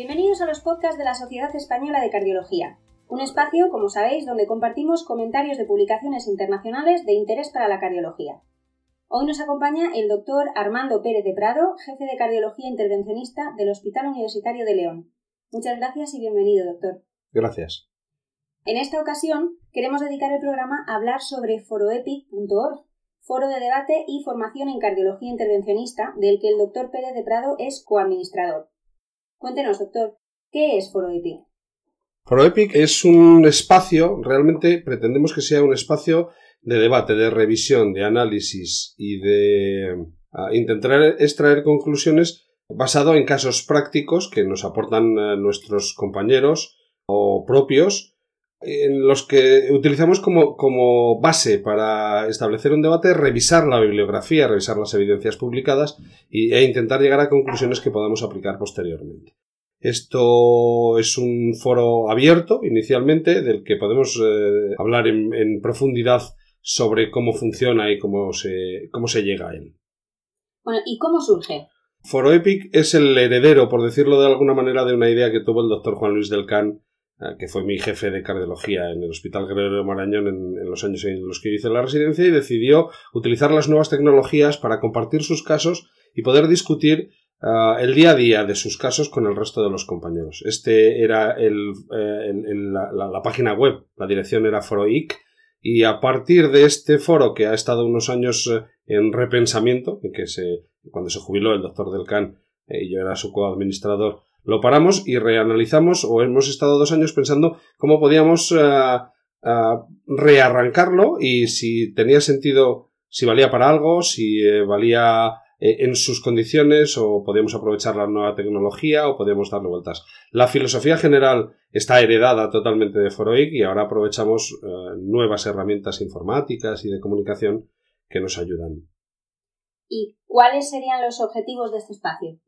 Bienvenidos a los podcasts de la Sociedad Española de Cardiología, un espacio, como sabéis, donde compartimos comentarios de publicaciones internacionales de interés para la cardiología. Hoy nos acompaña el doctor Armando Pérez de Prado, jefe de cardiología intervencionista del Hospital Universitario de León. Muchas gracias y bienvenido, doctor. Gracias. En esta ocasión queremos dedicar el programa a hablar sobre foroepic.org, foro de debate y formación en cardiología intervencionista del que el doctor Pérez de Prado es coadministrador. Cuéntenos, doctor, ¿qué es ForoEpic? ForoEpic es un espacio, realmente pretendemos que sea un espacio de debate, de revisión, de análisis y de ah, intentar extraer conclusiones basado en casos prácticos que nos aportan eh, nuestros compañeros o propios en los que utilizamos como, como, base para establecer un debate revisar la bibliografía, revisar las evidencias publicadas e intentar llegar a conclusiones que podamos aplicar posteriormente. Esto es un foro abierto inicialmente del que podemos eh, hablar en, en, profundidad sobre cómo funciona y cómo se, cómo se llega a él. Bueno, ¿y cómo surge? Foro Epic es el heredero, por decirlo de alguna manera, de una idea que tuvo el doctor Juan Luis del Can que fue mi jefe de cardiología en el Hospital Guerrero Marañón en, los años en los que hice la residencia y decidió utilizar las nuevas tecnologías para compartir sus casos y poder discutir eh, el día a día de sus casos con el resto de los compañeros. Este era el, eh, la, página web, la dirección era ForoIC y a partir de este foro que ha estado unos años en repensamiento, en que se, cuando se jubiló el doctor Del Can y yo era su coadministrador, lo paramos y reanalizamos o hemos estado dos años pensando cómo podíamos eh, eh, rearrancarlo y si tenía sentido, si valía para algo, si eh, valía en sus condiciones o podíamos aprovechar la nueva tecnología o podíamos darle vueltas. La filosofía general está heredada totalmente de Foroic y ahora aprovechamos nuevas herramientas informáticas y de comunicación que nos ayudan. ¿Y cuáles serían los objetivos de este espacio?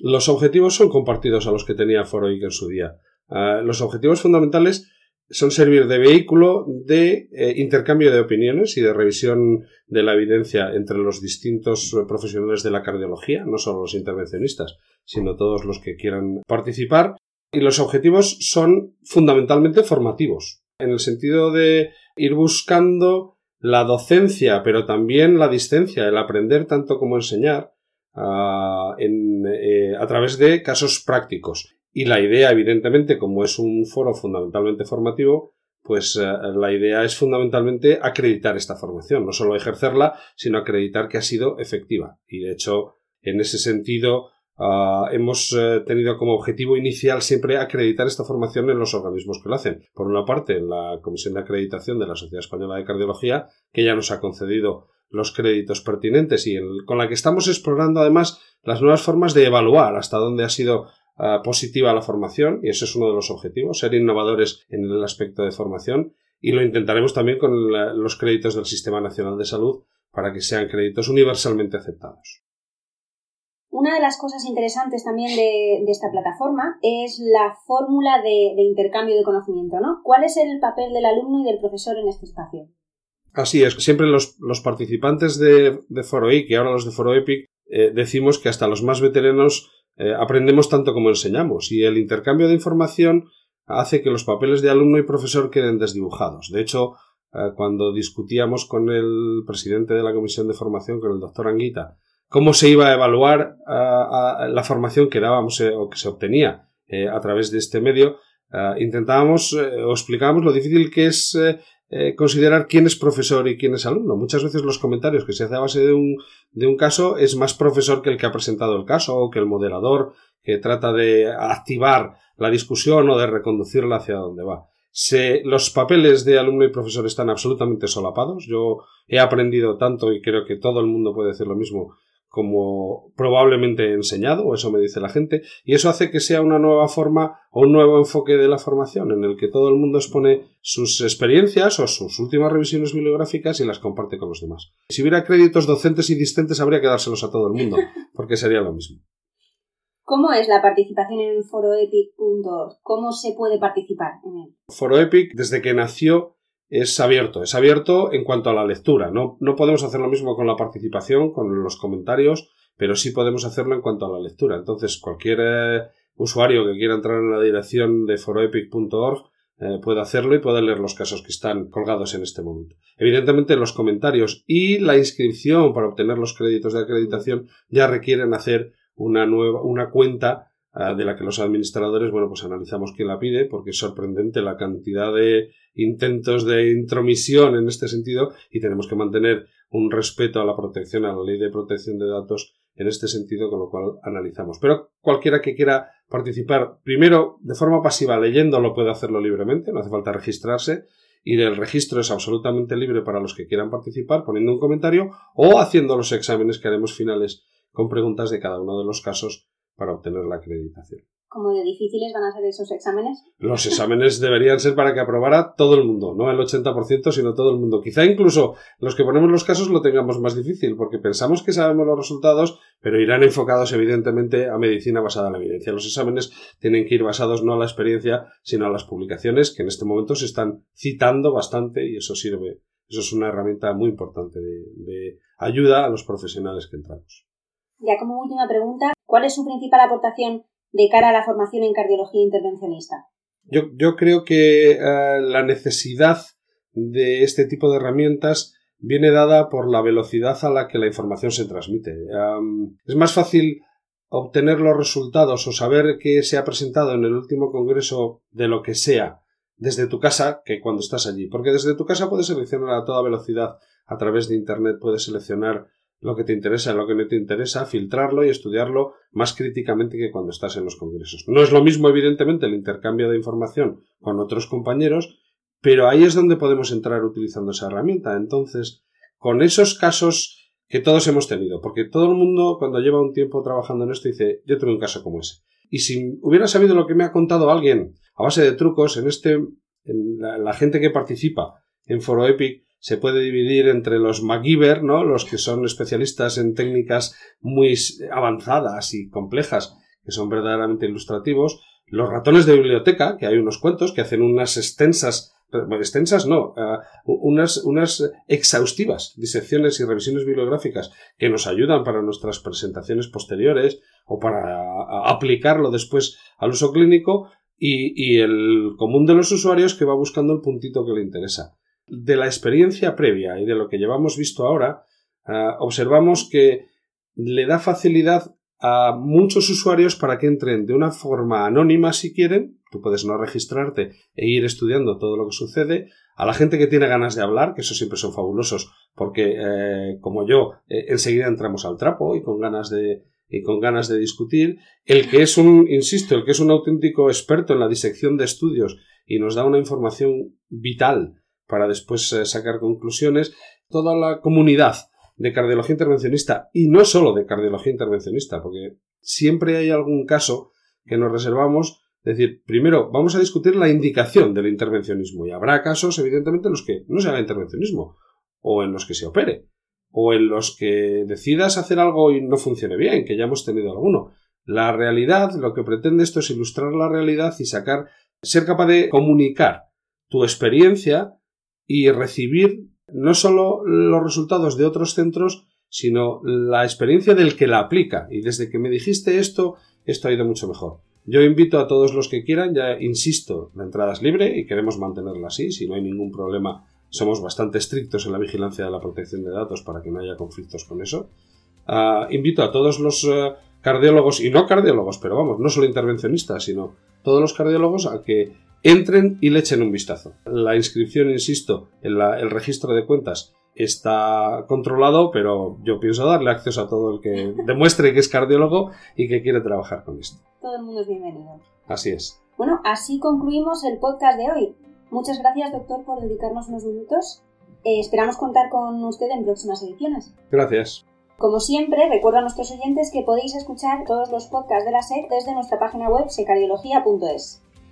Los objetivos son compartidos a los que tenía Foroic en su día. Ah, los objetivos fundamentales son servir de vehículo de eh, intercambio de opiniones y de revisión de la evidencia entre los distintos profesionales de la cardiología, no solo los intervencionistas, sino todos los que quieran participar. Y los objetivos son fundamentalmente formativos, en el sentido de ir buscando la docencia, pero también la distancia, el aprender tanto como enseñar, eh, a través de casos prácticos. Y la idea, evidentemente, como es un foro fundamentalmente formativo, pues eh, la idea es fundamentalmente acreditar esta formación, no solo ejercerla, sino acreditar que ha sido efectiva. Y de hecho, en ese sentido, ah, hemos eh, tenido como objetivo inicial siempre acreditar esta formación en los organismos que lo hacen. Por una parte, en la Comisión de Acreditación de la Sociedad Española de Cardiología, que ya nos ha concedido los créditos pertinentes y con la que estamos explorando además las nuevas formas de evaluar hasta dónde ha sido ah, positiva la formación y eso es uno de los objetivos, ser innovadores en el aspecto de formación y lo intentaremos también con los créditos del Sistema Nacional de Salud para que sean créditos universalmente aceptados. Una de las cosas interesantes también de, esta plataforma es la fórmula de, de, intercambio de conocimiento, ¿no? ¿Cuál es el papel del alumno y del profesor en este espacio? Así es, siempre los, participantes de, de ForoIC y ahora los de ForoEpic eh, decimos que hasta los más veteranos eh, aprendemos tanto como enseñamos y el intercambio de información hace que los papeles de alumno y profesor queden desdibujados. De hecho, eh, cuando discutíamos con el presidente de la comisión de formación, con el doctor Anguita, cómo se iba a evaluar la formación que dábamos o que se obtenía a través de este medio, intentábamos o explicábamos lo difícil que es eh, considerar quién es profesor y quién es alumno. Muchas veces los comentarios que se hace a base de un, de un caso es más profesor que el que ha presentado el caso o que el moderador que trata de activar la discusión o de reconducirla hacia donde va. los papeles de alumno y profesor están absolutamente solapados. Yo he aprendido tanto y creo que todo el mundo puede decir lo mismo como probablemente enseñado, o eso me dice la gente, y eso hace que sea una nueva forma o un nuevo enfoque de la formación, en el que todo el mundo expone sus experiencias o sus últimas revisiones bibliográficas y las comparte con los demás. Si hubiera créditos docentes y discentes, habría que dárselos a todo el mundo, porque sería lo mismo. ¿Cómo es la participación en foroepic.org? ¿Cómo se puede participar en él? Foroepic, desde que nació, es abierto, es abierto en cuanto a la lectura. No, no podemos hacer lo mismo con la participación, con los comentarios, pero sí podemos hacerlo en cuanto a la lectura. Entonces, cualquier eh, usuario que quiera entrar en la dirección de foroepic.org eh, puede hacerlo y puede leer los casos que están colgados en este momento. Evidentemente, los comentarios y la inscripción para obtener los créditos de acreditación ya requieren hacer una nueva, una cuenta de la que los administradores, bueno, pues analizamos quién la pide, porque es sorprendente la cantidad de intentos de intromisión en este sentido y tenemos que mantener un respeto a la protección, a la ley de protección de datos en este sentido, con lo cual analizamos. Pero cualquiera que quiera participar, primero de forma pasiva leyéndolo puede hacerlo libremente, no hace falta registrarse y el registro es absolutamente libre para los que quieran participar poniendo un comentario o haciendo los exámenes que haremos finales con preguntas de cada uno de los casos para obtener la acreditación como de difíciles van a ser esos exámenes? Los exámenes deberían ser para que aprobara todo el mundo, no el 80%, sino todo el mundo. Quizá incluso los que ponemos los casos lo tengamos más difícil, porque pensamos que sabemos los resultados, pero irán enfocados evidentemente a medicina basada en la evidencia. Los exámenes tienen que ir basados no a la experiencia, sino a las publicaciones que en este momento se están citando bastante y eso sirve. Eso es una herramienta muy importante de, de ayuda a los profesionales que entramos. Ya como última pregunta, ¿cuál es su principal aportación de cara a la formación en cardiología intervencionista? Yo, creo que eh, la necesidad de este tipo de herramientas viene dada por la velocidad a la que la información se transmite. es más fácil obtener los resultados o saber qué se ha presentado en el último congreso de lo que sea desde tu casa que cuando estás allí. Porque desde tu casa puedes seleccionar a toda velocidad a través de Internet, puedes seleccionar lo que te interesa, lo que no te interesa, filtrarlo y estudiarlo más críticamente que cuando estás en los congresos. No es lo mismo, evidentemente, el intercambio de información con otros compañeros, pero ahí es donde podemos entrar utilizando esa herramienta. Entonces, con esos casos que todos hemos tenido, porque todo el mundo cuando lleva un tiempo trabajando en esto dice, yo tuve un caso como ese. Y si hubiera sabido lo que me ha contado alguien a base de trucos en este, en la, la gente que participa en Foro Epic, se puede dividir entre los MacGyver, ¿no? Los que son especialistas en técnicas muy avanzadas y complejas, que son verdaderamente ilustrativos, los ratones de biblioteca, que hay unos cuantos que hacen unas extensas extensas no, uh, unas, unas exhaustivas disecciones y revisiones bibliográficas que nos ayudan para nuestras presentaciones posteriores o para aplicarlo después al uso clínico y el común de los usuarios que va buscando el puntito que le interesa de la experiencia previa y de lo que llevamos visto ahora, ah, observamos que le da facilidad a muchos usuarios para que entren de una forma anónima si quieren, tú puedes no registrarte e ir estudiando todo lo que sucede, a la gente que tiene ganas de hablar, que eso siempre son fabulosos, porque eh, como yo, eh, enseguida entramos al trapo y con ganas de y con ganas de discutir, el que es un, insisto, el que es un auténtico experto en la disección de estudios y nos da una información vital para después eh, sacar conclusiones. Toda la comunidad de cardiología intervencionista y no solo de cardiología intervencionista, porque siempre hay algún caso que nos reservamos. Es decir, primero vamos a discutir la indicación del intervencionismo y habrá casos, evidentemente, en los que no se haga intervencionismo o en los que se opere o en los que decidas hacer algo y no funcione bien, que ya hemos tenido alguno. La realidad, lo que pretende esto es ilustrar la realidad y sacar, ser capaz de comunicar tu experiencia y recibir no solo los resultados de otros centros, sino la experiencia del que la aplica. Y desde que me dijiste esto, esto ha ido mucho mejor. Yo invito a todos los que quieran, ya insisto, la entrada es libre y queremos mantenerla así, si no hay ningún problema. Somos bastante estrictos en la vigilancia de la protección de datos para que no haya conflictos con eso. Ah, invito a todos los eh, cardiólogos, y no cardiólogos, pero vamos, no solo intervencionistas, sino todos los cardiólogos a que entren y le echen un vistazo. La inscripción, insisto, en el registro de cuentas está controlado, pero yo pienso darle acceso a todo el que demuestre que es cardiólogo y que quiere trabajar con esto. Todo el mundo es bienvenido. Así es. Bueno, así concluimos el podcast de hoy. Muchas gracias, doctor, por dedicarnos unos minutos. Eh, esperamos contar con usted en próximas ediciones. Gracias. Como siempre, recuerdo a nuestros oyentes que podéis escuchar todos los podcasts de la SEC desde nuestra página web secardiología.es.